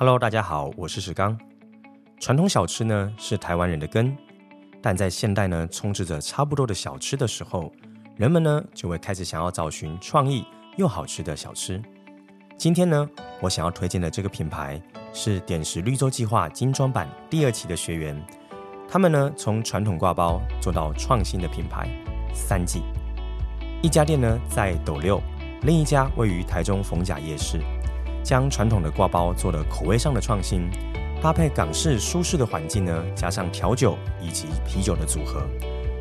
Hello，大家好，我是史刚。传统小吃呢是台湾人的根，但在现代呢充斥着差不多的小吃的时候，人们呢就会开始想要找寻创意又好吃的小吃。今天呢，我想要推荐的这个品牌是点石绿洲计划精装版第二期的学员，他们呢从传统挂包做到创新的品牌三季。一家店呢在斗六，另一家位于台中逢甲夜市，将传统的挂包做了口味上的创新，搭配港式舒适的环境呢，加上调酒以及啤酒的组合，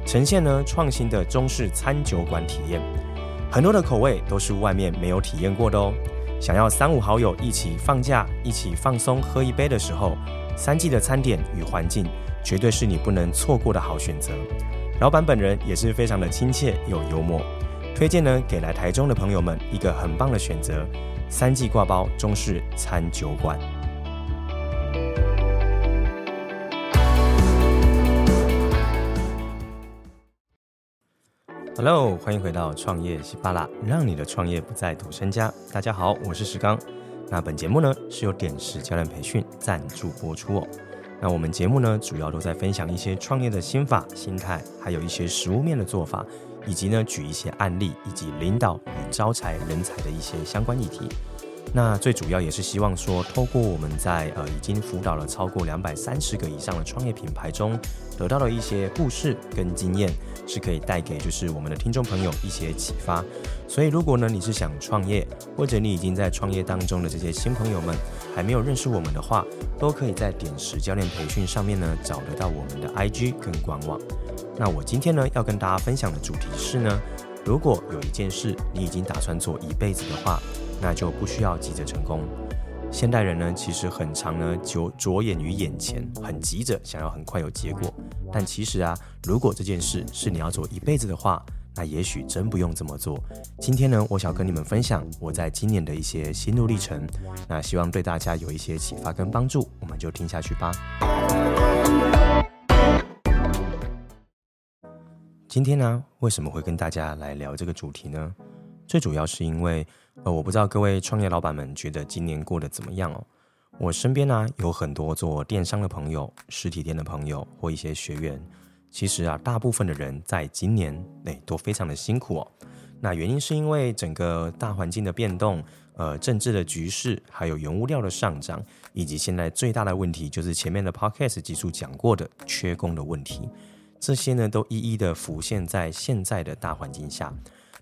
呈现呢创新的中式餐酒馆体验。很多的口味都是外面没有体验过的哦。想要三五好友一起放假、一起放松喝一杯的时候，三季的餐点与环境绝对是你不能错过的好选择。老板本人也是非常的亲切又幽默。推荐呢，给来台中的朋友们一个很棒的选择——三季挂包中式餐酒馆。Hello，欢迎回到创业喜巴拉，让你的创业不再赌身家。大家好，我是石刚。那本节目呢是由点石教练培训赞助播出哦。那我们节目呢主要都在分享一些创业的心法、心态，还有一些实务面的做法。以及呢，举一些案例，以及领导与招财人才的一些相关议题。那最主要也是希望说，透过我们在呃已经辅导了超过两百三十个以上的创业品牌中，得到了一些故事跟经验，是可以带给就是我们的听众朋友一些启发。所以如果呢你是想创业，或者你已经在创业当中的这些新朋友们还没有认识我们的话，都可以在点石教练培训上面呢找得到我们的 IG 跟官网。那我今天呢要跟大家分享的主题是呢，如果有一件事你已经打算做一辈子的话，那就不需要急着成功。现代人呢其实很常呢就着眼于眼前，很急着想要很快有结果。但其实啊，如果这件事是你要做一辈子的话，那也许真不用这么做。今天呢，我想跟你们分享我在今年的一些心路历程。那希望对大家有一些启发跟帮助，我们就听下去吧。今天呢，为什么会跟大家来聊这个主题呢？最主要是因为，呃，我不知道各位创业老板们觉得今年过得怎么样哦。我身边呢有很多做电商的朋友、实体店的朋友或一些学员，其实啊，大部分的人在今年内、哎、都非常的辛苦哦。那原因是因为整个大环境的变动，呃，政治的局势，还有原物料的上涨，以及现在最大的问题就是前面的 Podcast 技术讲过的缺工的问题。这些呢，都一一的浮现在现在的大环境下。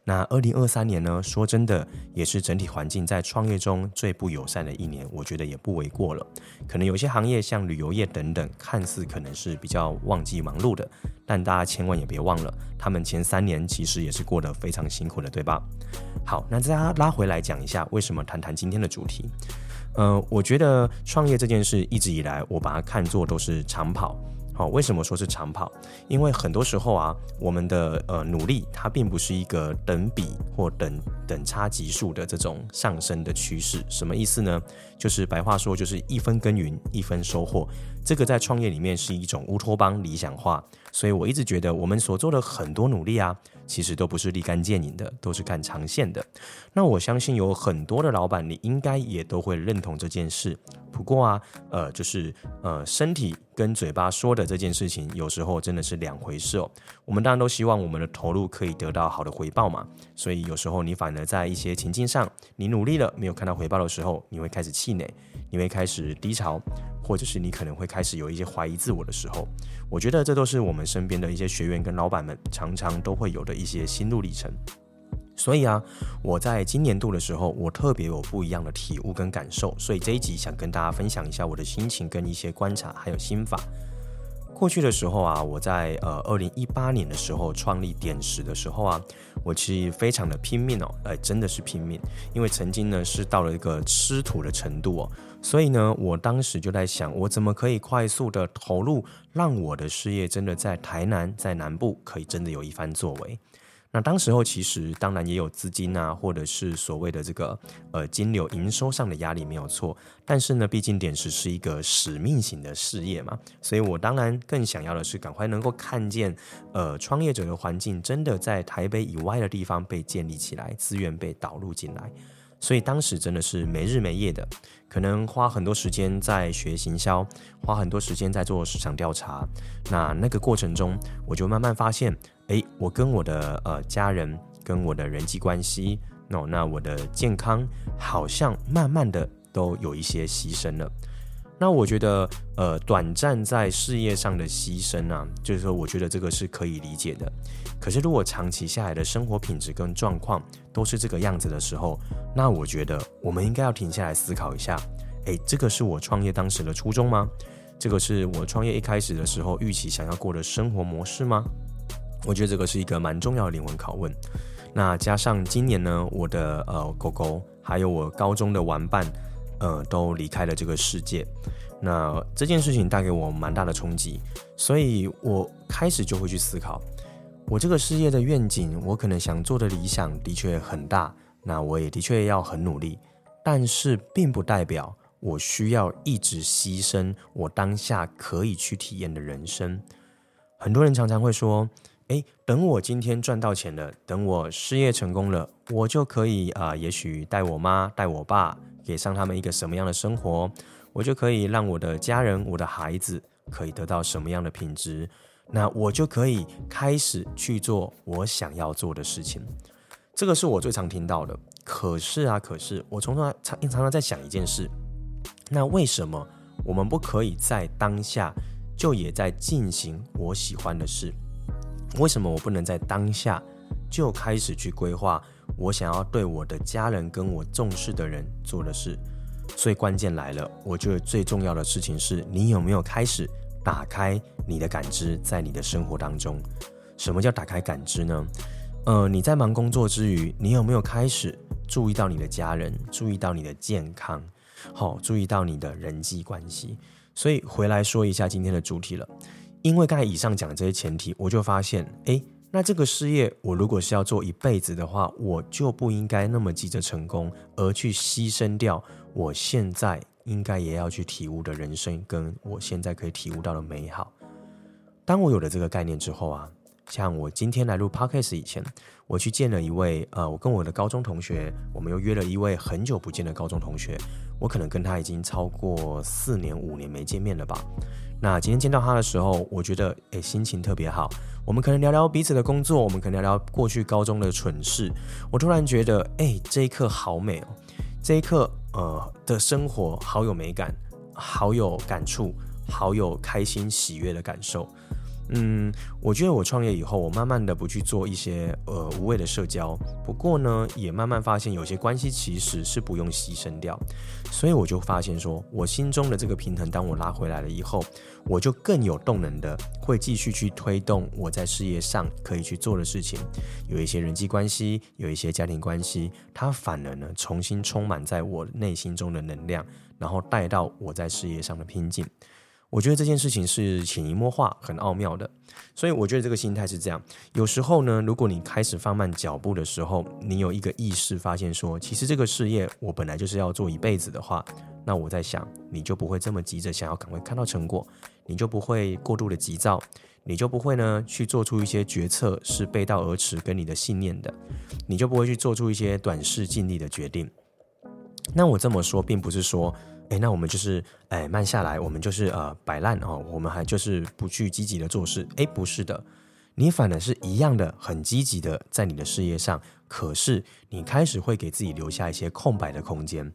那二零二三年呢，说真的，也是整体环境在创业中最不友善的一年，我觉得也不为过了。可能有些行业，像旅游业等等，看似可能是比较旺季忙碌的，但大家千万也别忘了，他们前三年其实也是过得非常辛苦的，对吧？好，那再拉拉回来讲一下，为什么谈谈今天的主题？呃，我觉得创业这件事一直以来，我把它看作都是长跑。好，为什么说是长跑？因为很多时候啊，我们的呃努力，它并不是一个等比或等等差级数的这种上升的趋势。什么意思呢？就是白话说，就是一分耕耘一分收获。这个在创业里面是一种乌托邦理想化。所以我一直觉得，我们所做的很多努力啊，其实都不是立竿见影的，都是看长线的。那我相信有很多的老板，你应该也都会认同这件事。不过啊，呃，就是呃，身体跟嘴巴说的这件事情，有时候真的是两回事哦。我们当然都希望我们的投入可以得到好的回报嘛。所以有时候你反而在一些情境上，你努力了没有看到回报的时候，你会开始气馁，你会开始低潮，或者是你可能会开始有一些怀疑自我的时候。我觉得这都是我们身边的一些学员跟老板们常常都会有的一些心路历程。所以啊，我在今年度的时候，我特别有不一样的体悟跟感受，所以这一集想跟大家分享一下我的心情跟一些观察，还有心法。过去的时候啊，我在呃二零一八年的时候创立点石的时候啊，我其实非常的拼命哦，哎，真的是拼命，因为曾经呢是到了一个吃土的程度哦，所以呢，我当时就在想，我怎么可以快速的投入，让我的事业真的在台南，在南部可以真的有一番作为。那当时候其实当然也有资金啊，或者是所谓的这个呃金流营收上的压力没有错，但是呢，毕竟点石是一个使命型的事业嘛，所以我当然更想要的是赶快能够看见呃创业者的环境真的在台北以外的地方被建立起来，资源被导入进来。所以当时真的是没日没夜的，可能花很多时间在学行销，花很多时间在做市场调查。那那个过程中，我就慢慢发现，诶，我跟我的呃家人，跟我的人际关系，那那我的健康，好像慢慢的都有一些牺牲了。那我觉得，呃，短暂在事业上的牺牲啊，就是说，我觉得这个是可以理解的。可是，如果长期下来的生活品质跟状况都是这个样子的时候，那我觉得我们应该要停下来思考一下，诶，这个是我创业当时的初衷吗？这个是我创业一开始的时候预期想要过的生活模式吗？我觉得这个是一个蛮重要的灵魂拷问。那加上今年呢，我的呃狗狗还有我高中的玩伴。呃，都离开了这个世界，那这件事情带给我蛮大的冲击，所以我开始就会去思考，我这个事业的愿景，我可能想做的理想的确很大，那我也的确要很努力，但是并不代表我需要一直牺牲我当下可以去体验的人生。很多人常常会说，诶，等我今天赚到钱了，等我事业成功了，我就可以啊，也许带我妈，带我爸。给上他们一个什么样的生活，我就可以让我的家人、我的孩子可以得到什么样的品质，那我就可以开始去做我想要做的事情。这个是我最常听到的。可是啊，可是我从来常常常在想一件事，那为什么我们不可以在当下就也在进行我喜欢的事？为什么我不能在当下就开始去规划？我想要对我的家人跟我重视的人做的事，所以关键来了。我觉得最重要的事情是你有没有开始打开你的感知，在你的生活当中。什么叫打开感知呢？呃，你在忙工作之余，你有没有开始注意到你的家人，注意到你的健康，好，注意到你的人际关系？所以回来说一下今天的主题了。因为刚才以上讲的这些前提，我就发现，诶。那这个事业，我如果是要做一辈子的话，我就不应该那么急着成功，而去牺牲掉我现在应该也要去体悟的人生，跟我现在可以体悟到的美好。当我有了这个概念之后啊，像我今天来录 Podcast 以前，我去见了一位呃，我跟我的高中同学，我们又约了一位很久不见的高中同学，我可能跟他已经超过四年五年没见面了吧。那今天见到他的时候，我觉得诶，心情特别好。我们可能聊聊彼此的工作，我们可能聊聊过去高中的蠢事。我突然觉得，诶，这一刻好美哦，这一刻呃的生活好有美感，好有感触，好有开心喜悦的感受。嗯，我觉得我创业以后，我慢慢的不去做一些呃无谓的社交。不过呢，也慢慢发现有些关系其实是不用牺牲掉。所以我就发现说，我心中的这个平衡，当我拉回来了以后，我就更有动能的会继续去推动我在事业上可以去做的事情。有一些人际关系，有一些家庭关系，它反而呢重新充满在我内心中的能量，然后带到我在事业上的拼劲。我觉得这件事情是潜移默化、很奥妙的，所以我觉得这个心态是这样。有时候呢，如果你开始放慢脚步的时候，你有一个意识发现说，其实这个事业我本来就是要做一辈子的话，那我在想，你就不会这么急着想要赶快看到成果，你就不会过度的急躁，你就不会呢去做出一些决策是背道而驰跟你的信念的，你就不会去做出一些短视近利的决定。那我这么说，并不是说。哎，那我们就是哎慢下来，我们就是呃摆烂哦，我们还就是不去积极的做事。哎，不是的，你反而是一样的很积极的在你的事业上，可是你开始会给自己留下一些空白的空间。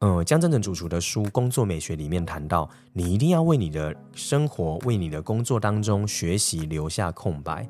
嗯、呃，江正正主厨的书《工作美学》里面谈到，你一定要为你的生活、为你的工作当中学习留下空白，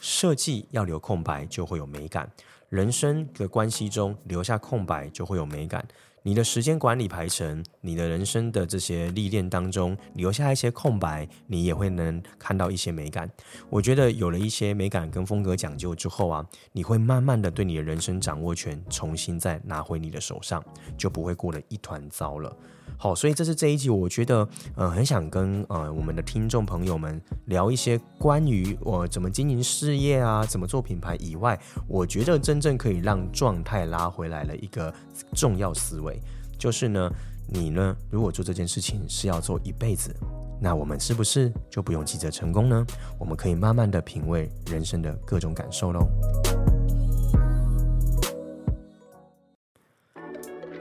设计要留空白就会有美感，人生的关系中留下空白就会有美感。你的时间管理排程，你的人生的这些历练当中留下一些空白，你也会能看到一些美感。我觉得有了一些美感跟风格讲究之后啊，你会慢慢的对你的人生掌握权重新再拿回你的手上，就不会过得一团糟了。好，所以这是这一集，我觉得，呃，很想跟呃我们的听众朋友们聊一些关于我、怎么经营事业啊，怎么做品牌以外，我觉得真正可以让状态拉回来的一个重要思维，就是呢，你呢，如果做这件事情是要做一辈子，那我们是不是就不用急着成功呢？我们可以慢慢的品味人生的各种感受喽。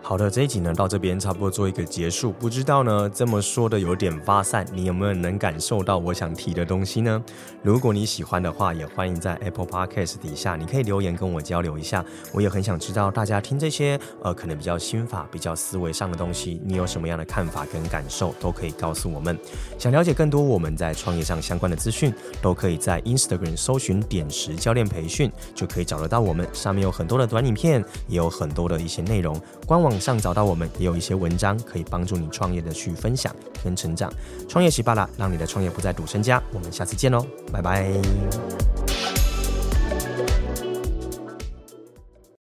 好的，这一集呢到这边差不多做一个结束。不知道呢这么说的有点发散，你有没有能感受到我想提的东西呢？如果你喜欢的话，也欢迎在 Apple Podcast 底下，你可以留言跟我交流一下。我也很想知道大家听这些呃可能比较心法、比较思维上的东西，你有什么样的看法跟感受，都可以告诉我们。想了解更多我们在创业上相关的资讯，都可以在 Instagram 搜寻点石教练培训，就可以找得到我们。上面有很多的短影片，也有很多的一些内容。官网上找到我们，也有一些文章可以帮助你创业的去分享跟成长。创业喜巴拉，让你的创业不再赌身家。我们下次见喽，拜拜。